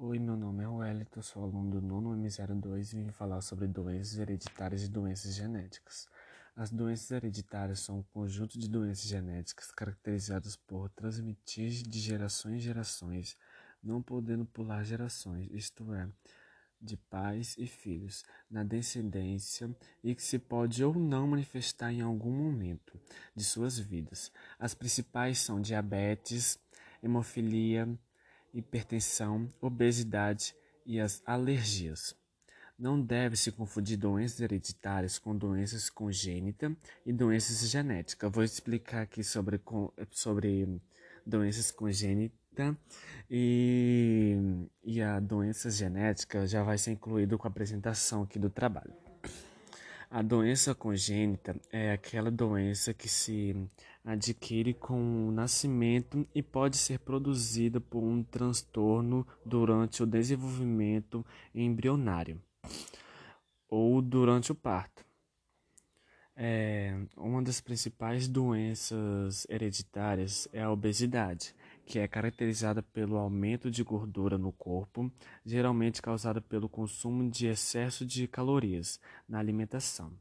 Oi, meu nome é Wellington, sou aluno do nono M02 e vim falar sobre doenças hereditárias e doenças genéticas. As doenças hereditárias são um conjunto de doenças genéticas caracterizadas por transmitir de gerações em gerações, não podendo pular gerações, isto é, de pais e filhos, na descendência e que se pode ou não manifestar em algum momento de suas vidas. As principais são diabetes, hemofilia, hipertensão, obesidade e as alergias. Não deve se confundir doenças hereditárias com doenças congênitas e doenças genéticas. Vou explicar aqui sobre, sobre doenças congênitas e, e a doença genética já vai ser incluído com a apresentação aqui do trabalho. A doença congênita é aquela doença que se adquire com o nascimento e pode ser produzida por um transtorno durante o desenvolvimento embrionário ou durante o parto. É, uma das principais doenças hereditárias é a obesidade, que é caracterizada pelo aumento de gordura no corpo, geralmente causada pelo consumo de excesso de calorias na alimentação.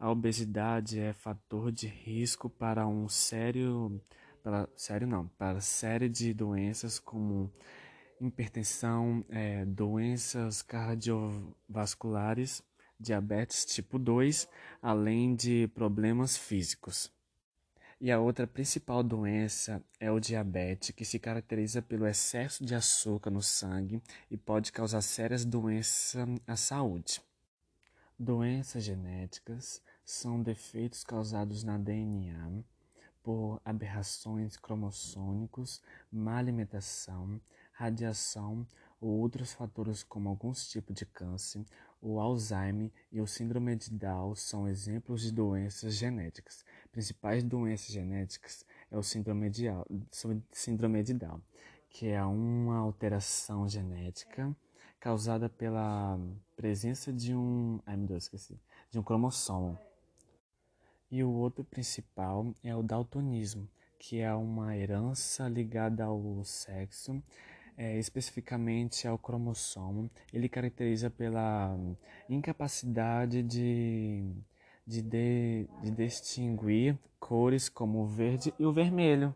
A obesidade é fator de risco para um sério, para, sério não, para série de doenças como hipertensão, é, doenças cardiovasculares, diabetes tipo 2, além de problemas físicos. E a outra principal doença é o diabetes, que se caracteriza pelo excesso de açúcar no sangue e pode causar sérias doenças à saúde. Doenças genéticas são defeitos causados na DNA por aberrações cromossômicos, má alimentação, radiação ou outros fatores como alguns tipos de câncer, o Alzheimer e o síndrome de Down são exemplos de doenças genéticas. Principais doenças genéticas é o síndrome de, síndrome de Down, que é uma alteração genética causada pela presença de um, ai meu Deus, esqueci, de um cromossomo. E o outro principal é o daltonismo, que é uma herança ligada ao sexo é, especificamente ao cromossomo, ele caracteriza pela incapacidade de, de, de, de distinguir cores como o verde e o vermelho.